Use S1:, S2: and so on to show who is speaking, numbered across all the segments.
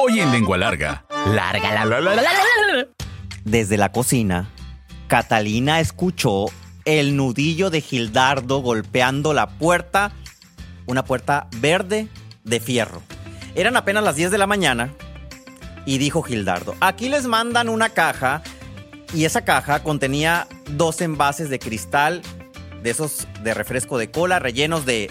S1: Hoy en Lengua Larga.
S2: Larga la la la la la la.
S3: Desde la cocina, Catalina escuchó el nudillo de Gildardo golpeando la puerta, una puerta verde de fierro. Eran apenas las 10 de la mañana y dijo Gildardo, aquí les mandan una caja y esa caja contenía dos envases de cristal, de esos de refresco de cola rellenos de...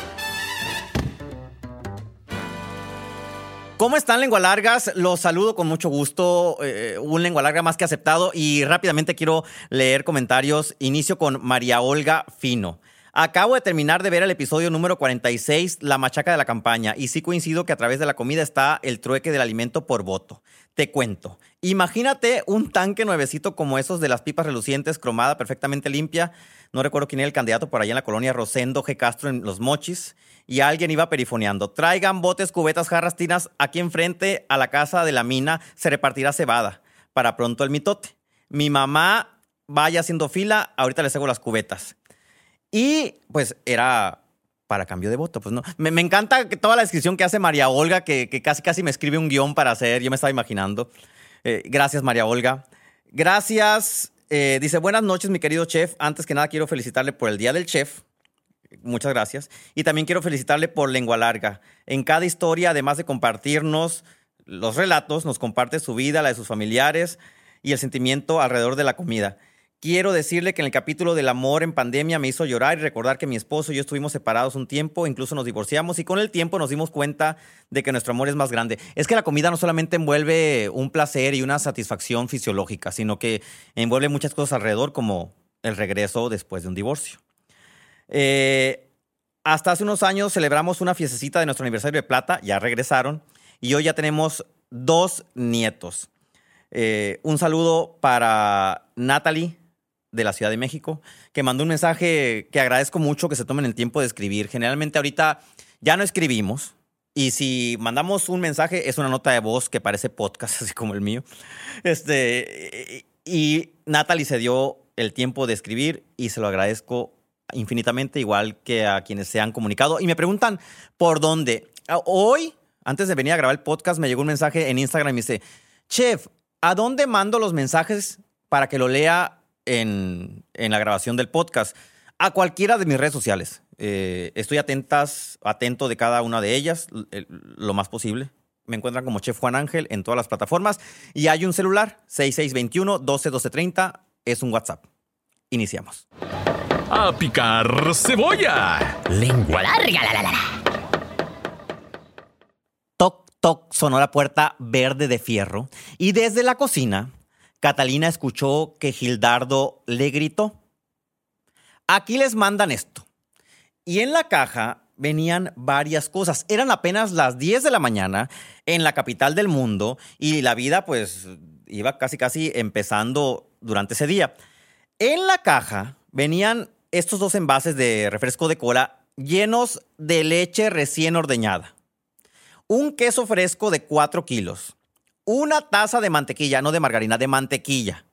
S3: ¿Cómo están, lengua largas? Los saludo con mucho gusto. eh, un lengua larga más que aceptado. Y rápidamente quiero leer comentarios. Inicio con María Olga Fino. Acabo de terminar de ver el episodio número 46, La machaca de la campaña, y sí coincido que a través de la comida está el trueque del alimento por voto. Te cuento. Imagínate un tanque nuevecito como esos de las pipas relucientes, cromada, perfectamente limpia. No recuerdo quién era el candidato por allá en la colonia Rosendo G. Castro en Los Mochis. Y alguien iba perifoneando. Traigan botes, cubetas, jarras, tinas. Aquí enfrente a la casa de la mina se repartirá cebada. Para pronto el mitote. Mi mamá vaya haciendo fila. Ahorita les hago las cubetas. Y pues era para cambio de voto, pues no. Me, encanta que toda la descripción que hace María Olga, que, que casi casi me escribe un guion para hacer, yo me estaba imaginando. Eh, gracias, María Olga. Gracias. eh, dice, buenas noches, mi querido chef. Antes que nada, quiero felicitarle por el Día del Chef. Muchas gracias. Y también quiero felicitarle por Lengua Larga. En cada historia, además de compartirnos los relatos, nos comparte su vida, la de sus familiares y el sentimiento alrededor de la comida. Quiero decirle que en el capítulo del amor en pandemia me hizo llorar y recordar que mi esposo y yo estuvimos separados un tiempo, incluso nos divorciamos y con el tiempo nos dimos cuenta de que nuestro amor es más grande. Es que la comida no solamente envuelve un placer y una satisfacción fisiológica, sino que envuelve muchas cosas alrededor como el regreso después de un divorcio. Eh, hasta hace unos años celebramos una fiestecita de nuestro aniversario de plata, ya regresaron, y hoy ya tenemos dos nietos. Eh, un saludo para Natalie de la Ciudad de México, que mandó un mensaje que agradezco mucho que se tomen el tiempo de escribir. Generalmente ahorita ya no escribimos, y si mandamos un mensaje es una nota de voz que parece podcast, así como el mío. Este, y Natalie se dio el tiempo de escribir y se lo agradezco infinitamente, igual que a quienes se han comunicado. Y me preguntan por dónde. Ah, Hoy, antes de venir a grabar el podcast, me llegó un mensaje en Instagram y me dice, Chef, ¿a dónde mando los mensajes para que lo lea en, en la grabación del podcast? A cualquiera de mis redes sociales. Eh, estoy atentas, atento de cada una de ellas, l- lo más posible. Me encuentran como Chef Juan Ángel en todas las plataformas. Y hay un celular, 6621-121230, es un WhatsApp. Iniciamos.
S1: ¡A picar cebolla!
S2: Lengua larga la la la la.
S3: Toc, toc, sonó la puerta verde de fierro y desde la cocina, Catalina escuchó que Gildardo le gritó. Aquí les mandan esto. Y en la caja venían varias cosas. Eran apenas las 10 de la mañana en la capital del mundo y la vida pues iba casi casi empezando durante ese día. En la caja venían estos dos envases de refresco de cola llenos de leche recién ordeñada un queso fresco de 4 kilos, una taza de mantequilla, no de margarina, de mantequilla,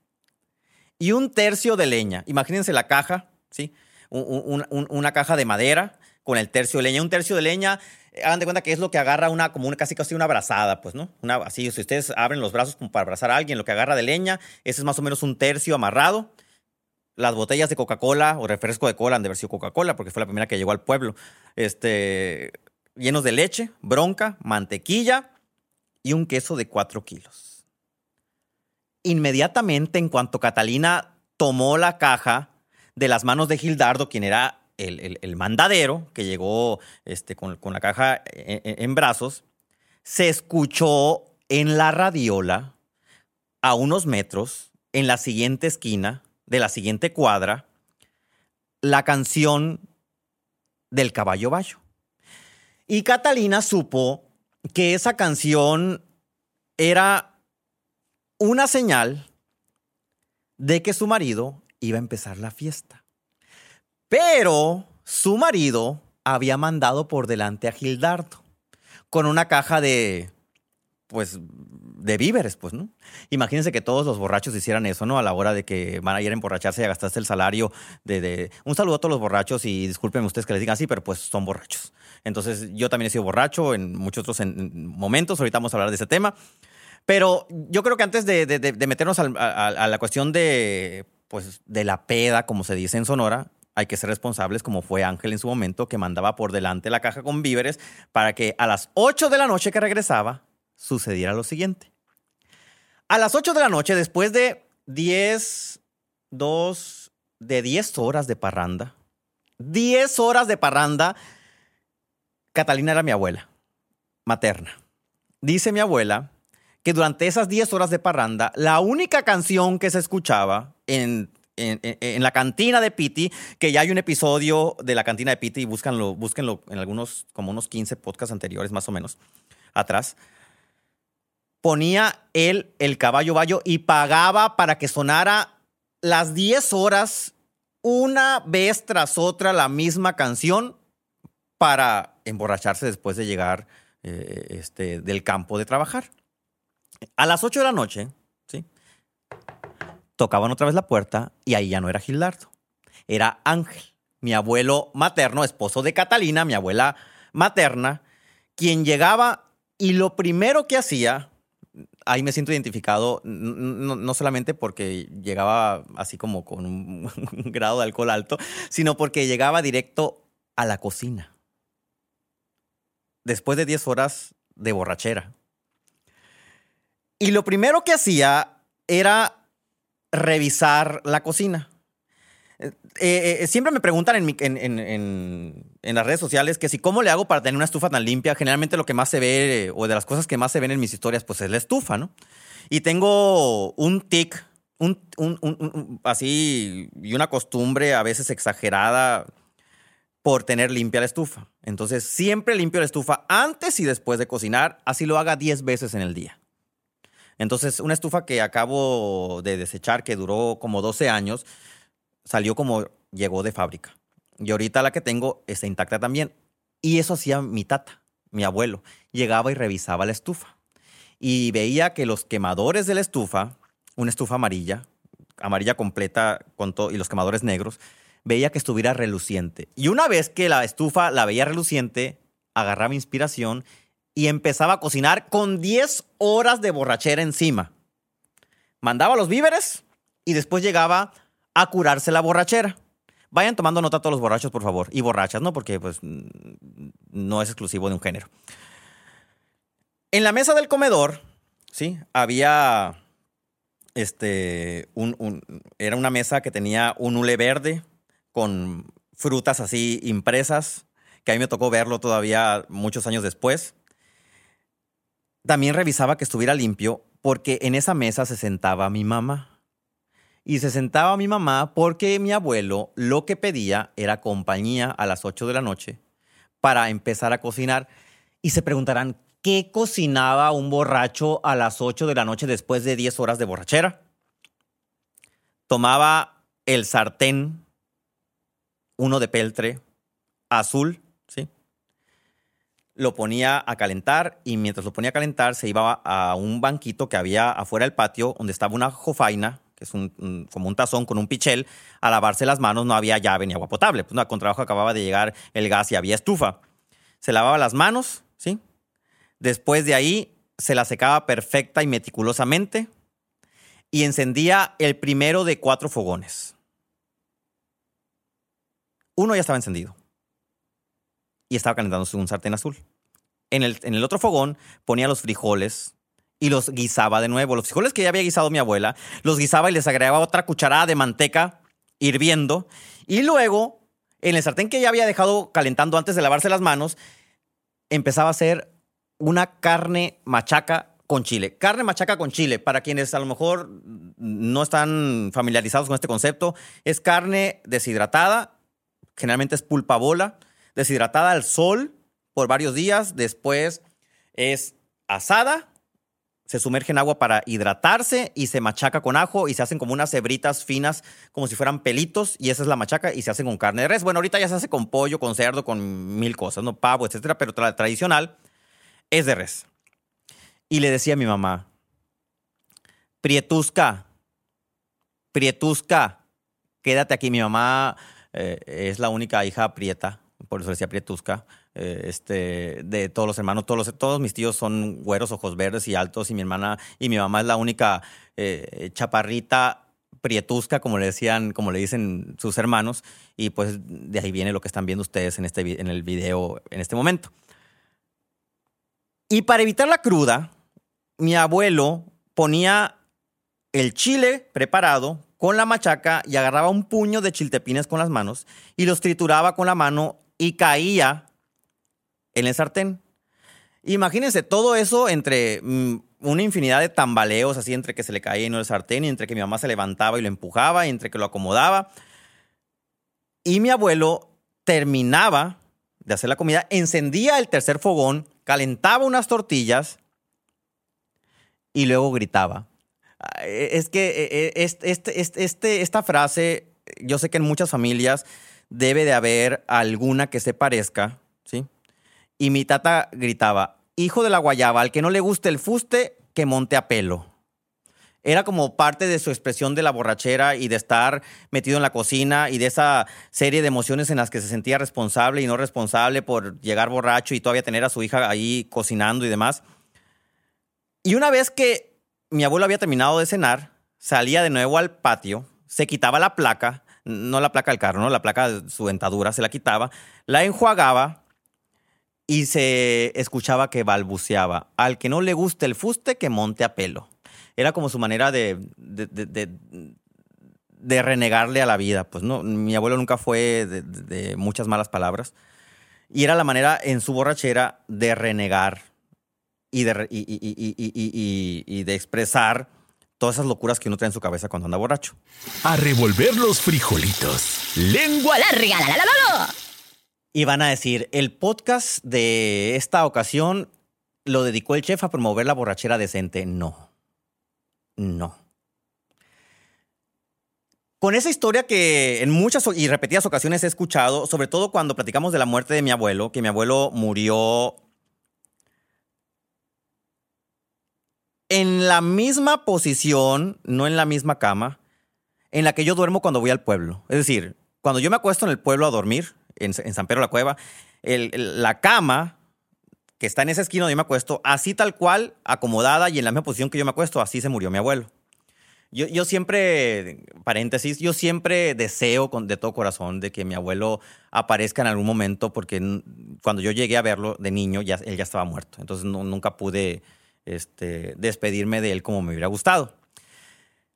S3: y un tercio de leña. Imagínense la caja, ¿sí? Un- un- un- una caja de madera con el tercio de leña. Un tercio de leña, eh, hagan de cuenta que es lo que agarra una, como una, casi casi una brazada, pues, ¿no? Una, así, si ustedes abren los brazos como para abrazar a alguien, lo que agarra de leña, ese es más o menos un tercio amarrado. Las botellas de Coca-Cola o refresco de cola han de haber sido Coca-Cola, porque fue la primera que llegó al pueblo. Este, llenos de leche, bronca, mantequilla y un queso de 4 kilos. Inmediatamente, en cuanto Catalina tomó la caja de las manos de Gildardo, quien era el, el- el mandadero, que llegó este, con, con la caja en, en- en brazos, se escuchó en la radiola, a unos metros, en la siguiente esquina de la siguiente cuadra, la canción del caballo bayo. Y Catalina supo que esa canción era una señal de que su marido iba a empezar la fiesta. Pero su marido había mandado por delante a Gildardo con una caja de, pues, de víveres, pues, ¿no? Imagínense que todos los borrachos hicieran eso, ¿no? A la hora de que van a ir a emborracharse y a gastarse el salario de, de... Un saludo a todos los borrachos y discúlpenme ustedes que les digan así, pero pues son borrachos. Entonces, yo también he sido borracho en muchos otros momentos, ahorita vamos a hablar de ese tema. Pero yo creo que antes de, meternos a, a, la cuestión de, pues, de la peda, como se dice en Sonora, hay que ser responsables, como fue Ángel en su momento, que mandaba por delante la caja con víveres para que a las 8 de la noche que regresaba sucediera lo siguiente. A las 8 de la noche, después de 10, 2, de 10 horas de parranda, 10 horas de parranda, Catalina era mi abuela, materna. Dice mi abuela que durante esas 10 horas de parranda, la única canción que se escuchaba en en, la cantina de Piti, que ya hay un episodio de la cantina de Piti, búscanlo, búsquenlo en algunos, como unos 15 podcasts anteriores más o menos, atrás. Ponía él el caballo bayo y pagaba para que sonara las 10 horas, una vez tras otra, la misma canción para emborracharse después de llegar eh, este, del campo de trabajar. A las 8 de la noche, tocaban otra vez la puerta y ahí ya no era Gildardo, era Ángel, mi abuelo materno, esposo de Catalina, mi abuela materna, quien llegaba y lo primero que hacía, ahí me siento identificado, no, solamente porque llegaba así como con un, grado de alcohol alto, sino porque llegaba directo a la cocina. Después de 10 horas de borrachera. Y lo primero que hacía era revisar la cocina. Eh, eh, siempre me preguntan en, las redes sociales que si cómo le hago para tener una estufa tan limpia. Generalmente lo que más se ve, o de las cosas que más se ven en mis historias, pues es la estufa, ¿no? Y tengo un tic, un, así, y una costumbre a veces exagerada por tener limpia la estufa. Entonces, siempre limpio la estufa antes y después de cocinar, así lo haga 10 veces en el día. Entonces, una estufa que acabo de desechar, que duró como 12 años, salió como llegó de fábrica. Y ahorita la que tengo está intacta también. Y eso hacía mi tata, mi abuelo. Llegaba y revisaba la estufa. Y veía que los quemadores de la estufa, una estufa amarilla, amarilla completa con y los quemadores negros, veía que estuviera reluciente. Y una vez que la estufa la veía reluciente, agarraba inspiración y empezaba a cocinar con 10 horas de borrachera encima. Mandaba los víveres y después llegaba a curarse la borrachera. Vayan tomando nota todos los borrachos, por favor, y borrachas, ¿no? Porque pues no es exclusivo de un género. En la mesa del comedor, ¿sí? Había, este, un, era una mesa que tenía un hule verde con frutas así impresas, que a mí me tocó verlo todavía muchos años después. También revisaba que estuviera limpio porque en esa mesa se sentaba mi mamá. Y se sentaba mi mamá porque mi abuelo lo que pedía era compañía a las 8 de la noche para empezar a cocinar. Y se preguntarán, ¿qué cocinaba un borracho a las 8 de la noche después de 10 horas de borrachera? Tomaba el sartén, uno de peltre, azul, lo ponía a calentar y mientras lo ponía a calentar se iba a un banquito que había afuera del patio donde estaba una jofaina, que es un, como un tazón con un pichel, a lavarse las manos no había llave ni agua potable. Pues no, con trabajo acababa de llegar el gas y había estufa. Se lavaba las manos, ¿sí? Después de ahí se la secaba perfecta y meticulosamente y encendía el primero de cuatro fogones. Uno ya estaba encendido y estaba calentándose un sartén azul. En el, en el otro fogón ponía los frijoles y los guisaba de nuevo. Los frijoles que ya había guisado mi abuela, los guisaba y les agregaba otra cucharada de manteca hirviendo. Y luego, en el sartén que ya había dejado calentando antes de lavarse las manos, empezaba a hacer una carne machaca con chile. Carne machaca con chile, para quienes a lo mejor no están familiarizados con este concepto, es carne deshidratada, generalmente es pulpa bola, deshidratada al sol por varios días, después es asada, se sumerge en agua para hidratarse y se machaca con ajo y se hacen como unas hebritas finas, como si fueran pelitos, y esa es la machaca y se hacen con carne de res. Bueno, ahorita ya se hace con pollo, con cerdo, con mil cosas, ¿no? Pavo, etcétera, pero la tradicional es de res. Y le decía a mi mamá, Prietusca, Prietusca, quédate aquí. Mi mamá eh, es la única hija prieta, por eso decía Prietusca. Eh, este, de todos los hermanos, todos, todos mis tíos son güeros, ojos verdes y altos, y mi hermana y mi mamá es la única eh, chaparrita prietusca, como le decían, como le dicen sus hermanos, y pues de ahí viene lo que están viendo ustedes en, este, en el video en este momento. Y para evitar la cruda, mi abuelo ponía el chile preparado con la machaca y agarraba un puño de chiltepines con las manos y los trituraba con la mano y caía en el sartén. Imagínense todo eso entre mm, una infinidad de tambaleos, así entre que se le caía en el sartén y entre que mi mamá se levantaba y lo empujaba y entre que lo acomodaba. Y mi abuelo terminaba de hacer la comida, encendía el tercer fogón, calentaba unas tortillas y luego gritaba. Es que este, este, este, esta frase, yo sé que en muchas familias debe de haber alguna que se parezca, ¿sí? y mi tata gritaba, hijo de la guayaba, al que no le guste el fuste, que monte a pelo. Era como parte de su expresión de la borrachera y de estar metido en la cocina y de esa serie de emociones en las que se sentía responsable y no responsable por llegar borracho y todavía tener a su hija ahí cocinando y demás. Y una vez que mi abuelo había terminado de cenar, salía de nuevo al patio, se quitaba la placa, no la placa del carro, no la placa de su dentadura, se la quitaba, la enjuagaba y se escuchaba que balbuceaba. Al que no le guste el fuste, que monte a pelo. Era como su manera de, de, renegarle a la vida. Pues no, mi abuelo nunca fue de, muchas malas palabras. Y era la manera en su borrachera de renegar y de, y, de expresar todas esas locuras que uno trae en su cabeza cuando anda borracho.
S1: A revolver los frijolitos.
S2: Lengua larga, la, la, la, la.
S3: Y van a decir, el podcast de esta ocasión lo dedicó el chef a promover la borrachera decente. No, no. Con esa historia que en muchas y repetidas ocasiones he escuchado, sobre todo cuando platicamos de la muerte de mi abuelo, que mi abuelo murió en la misma posición, no en la misma cama, en la que yo duermo cuando voy al pueblo. Es decir, cuando yo me acuesto en el pueblo a dormir, en, San Pedro la Cueva, la cama que está en esa esquina donde yo me acuesto, así tal cual, acomodada y en la misma posición que yo me acuesto, así se murió mi abuelo. Yo, yo siempre, paréntesis, yo siempre deseo con, de todo corazón de que mi abuelo aparezca en algún momento, porque cuando yo llegué a verlo de niño, ya, él ya estaba muerto. Entonces nunca pude este, despedirme de él como me hubiera gustado.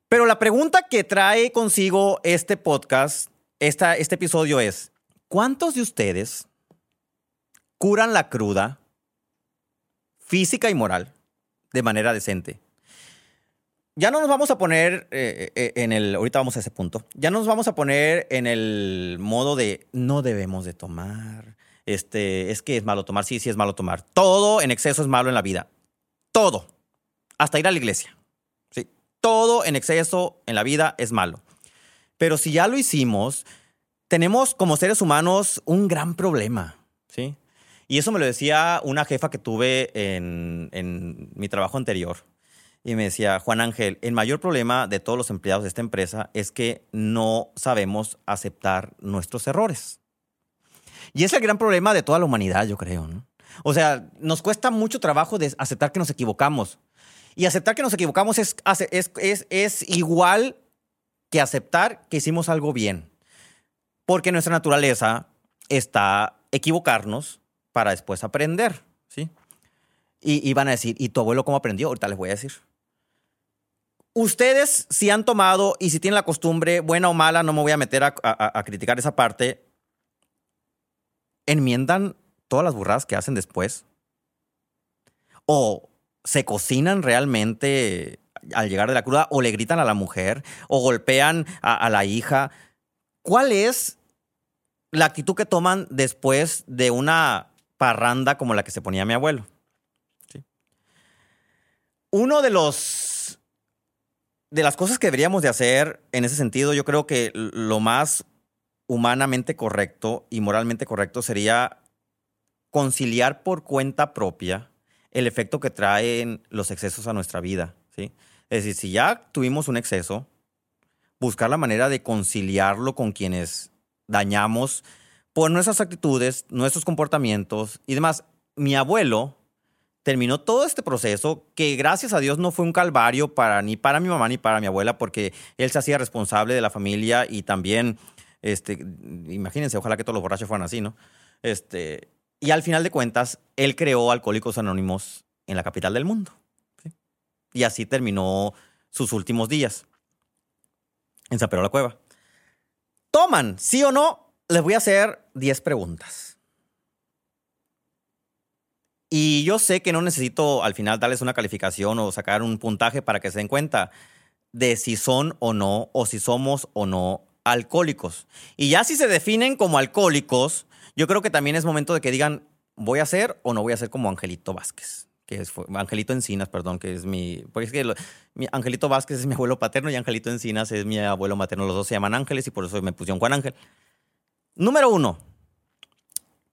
S3: Pero la pregunta que trae consigo este podcast, esta, este episodio es, ¿Cuántos de ustedes curan la cruda física y moral de manera decente? Ya no nos vamos a poner eh, eh, en el, ahorita vamos a ese punto, ya no nos vamos a poner en el modo de no debemos de tomar, este, es que es malo tomar, sí, sí es malo tomar. Todo en exceso es malo en la vida. Todo. Hasta ir a la iglesia. Sí. Todo en exceso en la vida es malo. Pero si ya lo hicimos, tenemos como seres humanos un gran problema, ¿sí? Y eso me lo decía una jefa que tuve en, mi trabajo anterior. Y me decía, Juan Ángel, el mayor problema de todos los empleados de esta empresa es que no sabemos aceptar nuestros errores. Y es el gran problema de toda la humanidad, yo creo. ¿no? O sea, nos cuesta mucho trabajo de aceptar que nos equivocamos. Y aceptar que nos equivocamos es, es, es, es igual que aceptar que hicimos algo bien. Porque nuestra naturaleza está equivocarnos para después aprender, ¿sí? Y, van a decir, ¿y tu abuelo cómo aprendió? Ahorita les voy a decir. Ustedes, si han tomado y si tienen la costumbre, buena o mala, no me voy a meter a, a criticar esa parte, enmiendan todas las burradas que hacen después. O se cocinan realmente al llegar de la cruda, o le gritan a la mujer, o golpean a la hija. ¿Cuál es la actitud que toman después de una parranda como la que se ponía mi abuelo? Uno de los de las cosas que deberíamos de hacer en ese sentido, yo creo que lo más humanamente correcto y moralmente correcto sería conciliar por cuenta propia el efecto que traen los excesos a nuestra vida, ¿sí? Es decir, si ya tuvimos un exceso, buscar la manera de conciliarlo con quienes dañamos por nuestras actitudes, nuestros comportamientos y demás. Mi abuelo terminó todo este proceso que gracias a Dios no fue un calvario para ni para mi mamá ni para mi abuela porque él se hacía responsable de la familia y también este imagínense, ojalá que todos los borrachos fueran así, ¿no? Este, y al final de cuentas, él creó Alcohólicos Anónimos en la capital del mundo. Y así terminó sus últimos días en San Pedro de la Cueva. ¿Toman, sí o no? Les voy a hacer 10 preguntas. Y yo sé que no necesito al final darles una calificación o sacar un puntaje para que se den cuenta de si son o no, o si somos o no alcohólicos. Y ya si se definen como alcohólicos, yo creo que también es momento de que digan, ¿voy a ser o no voy a ser como Angelito Vázquez? Que es, Angelito Encinas, perdón, que es mi. Porque es que Angelito Vázquez es mi abuelo paterno y Angelito Encinas es mi abuelo materno. Los dos se llaman Ángeles y por eso me pusieron Juan Ángel. Número uno.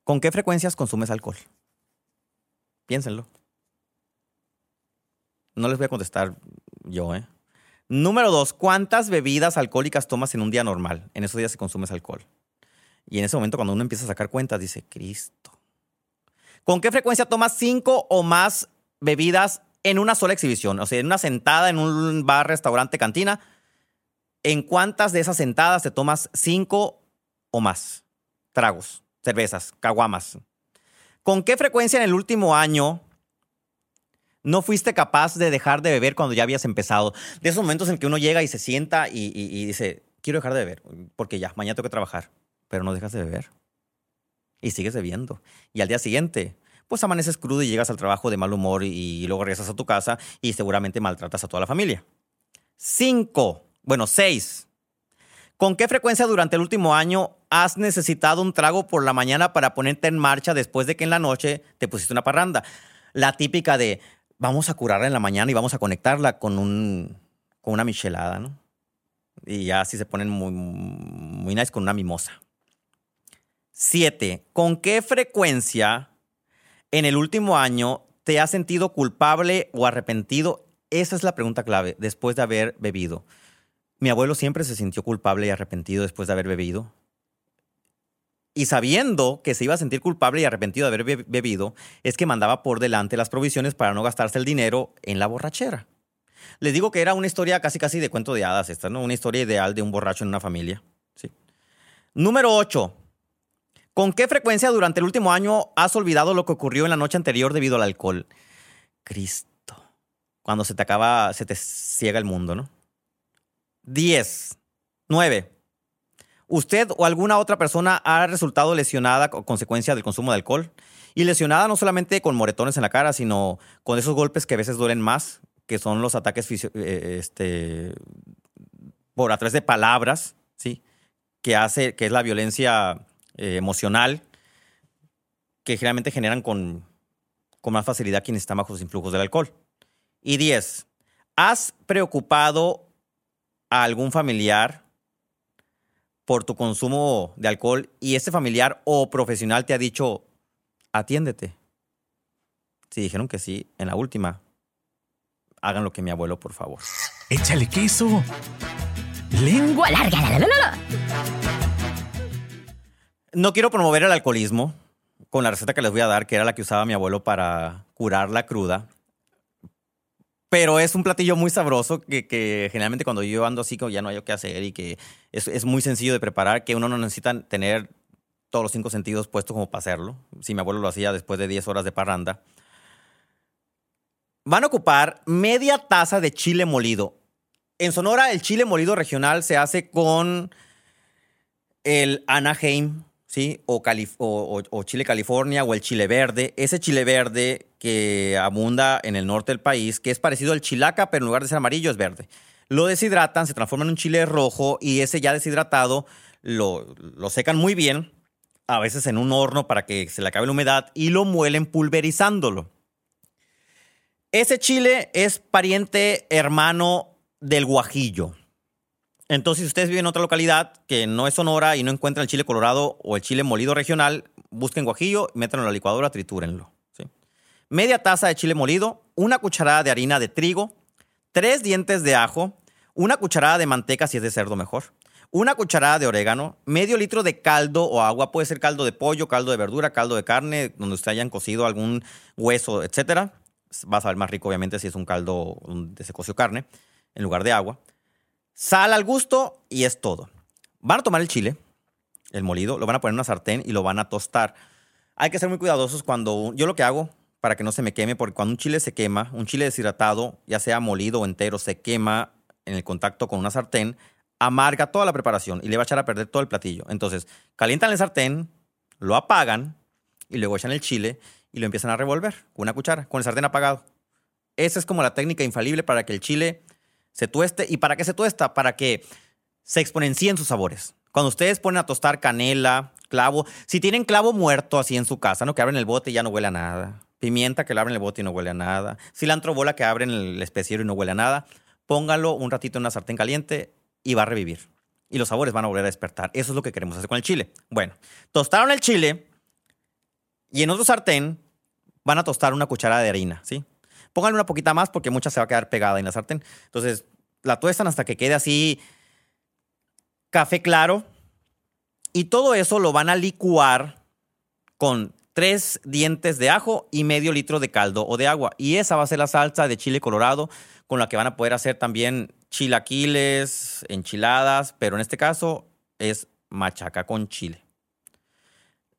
S3: ¿Con qué frecuencias consumes alcohol? Piénsenlo. No les voy a contestar yo, ¿eh? Número dos, ¿cuántas bebidas alcohólicas tomas en un día normal? En esos días se consumes alcohol. Y en ese momento, cuando uno empieza a sacar cuentas, dice, Cristo. ¿Con qué frecuencia tomas cinco o más bebidas en una sola exhibición? O sea, en una sentada en un bar, restaurante, cantina. ¿En cuántas de esas sentadas te tomas cinco o más tragos, cervezas, caguamas? ¿Con qué frecuencia en el último año no fuiste capaz de dejar de beber cuando ya habías empezado? De esos momentos en que uno llega y se sienta y, dice, quiero dejar de beber, porque ya, mañana tengo que trabajar pero no dejas de beber. Y sigues bebiendo. Y al día siguiente, pues amaneces crudo y llegas al trabajo de mal humor y, luego regresas a tu casa y seguramente maltratas a toda la familia. Cinco, bueno, seis. ¿Con qué frecuencia durante el último año has necesitado un trago por la mañana para ponerte en marcha después de que en la noche te pusiste una parranda? La típica de vamos a curarla en la mañana y vamos a conectarla con, un, con una michelada, ¿no? Y ya así se ponen muy, muy nice con una mimosa. Siete, ¿con qué frecuencia en el último año te has sentido culpable o arrepentido? Esa es la pregunta clave, después de haber bebido. Mi abuelo siempre se sintió culpable y arrepentido después de haber bebido. Y sabiendo que se iba a sentir culpable y arrepentido de haber bebido, es que mandaba por delante las provisiones para no gastarse el dinero en la borrachera. Les digo que era una historia casi casi de cuento de hadas esta, ¿no? Una historia ideal de un borracho en una familia. ¿sí? Número 8. ¿Con qué frecuencia durante el último año has olvidado lo que ocurrió en la noche anterior debido al alcohol? Cristo. Cuando se te acaba, se te ciega el mundo, ¿no? 10. 9. ¿Usted o alguna otra persona ha resultado lesionada a consecuencia del consumo de alcohol? Y lesionada no solamente con moretones en la cara, sino con esos golpes que a veces duelen más, que son los ataques eh, este, por a través de palabras, ¿sí? Que hace, que es la violencia eh, emocional que generalmente generan con, con más facilidad quienes están bajo los influjos del alcohol. Y 10. ¿Has preocupado a algún familiar por tu consumo de alcohol y ese familiar o profesional te ha dicho, atiéndete? Si dijeron que sí, en la última, hagan lo que mi abuelo, por favor.
S1: Échale queso. Lengua larga. La, la, la,
S3: no quiero promover el alcoholismo con la receta que les voy a dar, que era la que usaba mi abuelo para curar la cruda. Pero es un platillo muy sabroso que, generalmente cuando yo ando así, ya no hay qué hacer y que es, muy sencillo de preparar, que uno no necesita tener todos los cinco sentidos puestos como para hacerlo. Si mi abuelo lo hacía después de 10 horas de parranda. Van a ocupar media taza de chile molido. En Sonora, el chile molido regional se hace con el Anaheim ¿sí? O, chile California o el chile verde. Ese chile verde que abunda en el norte del país, que es parecido al chilaca, pero en lugar de ser amarillo es verde. Lo deshidratan, se transforma en un chile rojo y ese ya deshidratado lo, lo secan muy bien, a veces en un horno para que se le acabe la humedad y lo muelen pulverizándolo. Ese chile es pariente hermano del guajillo. Entonces, si ustedes viven en otra localidad que no es Sonora y no encuentran el chile colorado o el chile molido regional, busquen guajillo, métanlo en la licuadora, tritúrenlo. Media taza de chile molido, una cucharada de harina de trigo, tres dientes de ajo, una cucharada de manteca si es de cerdo mejor, una cucharada de orégano, medio litro de caldo o agua, puede ser caldo de pollo, caldo de verdura, caldo de carne, donde usted hayan cocido algún hueso, etcétera. Va a saber más rico, obviamente, si es un caldo de se coció carne en lugar de agua. Sal al gusto y es todo. Van a tomar el chile, el molido, lo van a poner en una sartén y lo van a tostar. Hay que ser muy cuidadosos cuando yo lo que hago para que no se me queme, porque cuando un chile se quema, un chile deshidratado, ya sea molido o entero, se quema en el contacto con una sartén, amarga toda la preparación y le va a echar a perder todo el platillo. Entonces, calientan el sartén, lo apagan y luego echan el chile y lo empiezan a revolver con una cuchara, con el sartén apagado. Esa es como la técnica infalible para que el chile se tueste. ¿Y para qué se tuesta? Para que se exponencien sus sabores. Cuando ustedes ponen a tostar canela, clavo, si tienen clavo muerto así en su casa, ¿no? Que abren el bote y ya no huele a nada. Pimienta que le abren el bote y no huele a nada. Cilantro bola que abren el especiero y no huele a nada. Póngalo un ratito en una sartén caliente, y va a revivir. Y los sabores van a volver a despertar. Eso es lo que queremos hacer con el chile. Bueno, tostaron el chile y en otro sartén van a tostar una cucharada de harina, ¿sí? Pónganle una poquita más porque mucha se va a quedar pegada en la sartén. Entonces, la tuestan hasta que quede así café claro. Y todo eso lo van a licuar con tres dientes de ajo y medio litro de caldo o de agua. Y esa va a ser la salsa de chile colorado con la que van a poder hacer también chilaquiles, enchiladas, pero en este caso es machaca con chile.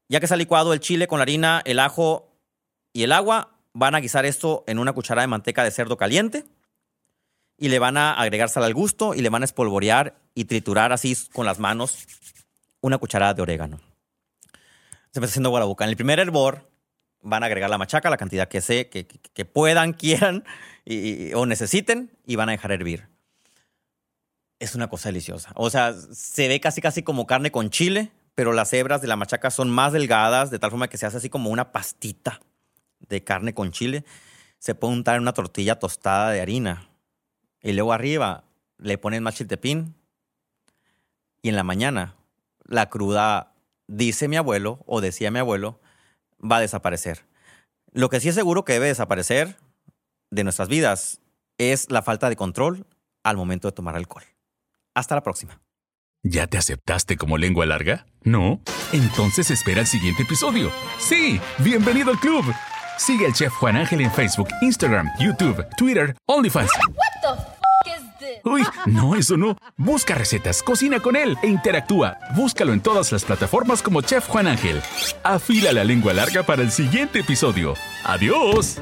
S3: Ya que está licuado el chile con la harina, el ajo y el agua, van a guisar esto en una cucharada de manteca de cerdo caliente y le van a agregar sal al gusto y le van a espolvorear y triturar así con las manos una cucharada de orégano. Se me está haciendo agua boca. En el primer hervor van a agregar la machaca, la cantidad que sé, que, que puedan, quieran y, o necesiten y van a dejar hervir es una cosa deliciosa. O sea, se ve casi casi como carne con chile, pero las hebras de la machaca son más delgadas, de tal forma que se hace así como una pastita de carne con chile. Se puede untar en una tortilla tostada de harina. Y luego arriba le ponen más chiltepín. Y en la mañana, la cruda, dice mi abuelo, o decía mi abuelo, va a desaparecer. Lo que sí es seguro que debe desaparecer de nuestras vidas es la falta de control al momento de tomar alcohol. Hasta la próxima.
S1: ¿Ya te aceptaste como lengua larga? ¿No? Entonces espera el siguiente episodio. Sí, bienvenido al club. Sigue al chef Juan Ángel en Facebook, Instagram, YouTube, Twitter, OnlyFans.
S2: What the?
S1: Uy, no, eso no. Busca recetas, cocina con él e interactúa. Búscalo en todas las plataformas como Chef Juan Ángel. Afila la lengua larga para el siguiente episodio. ¡Adiós!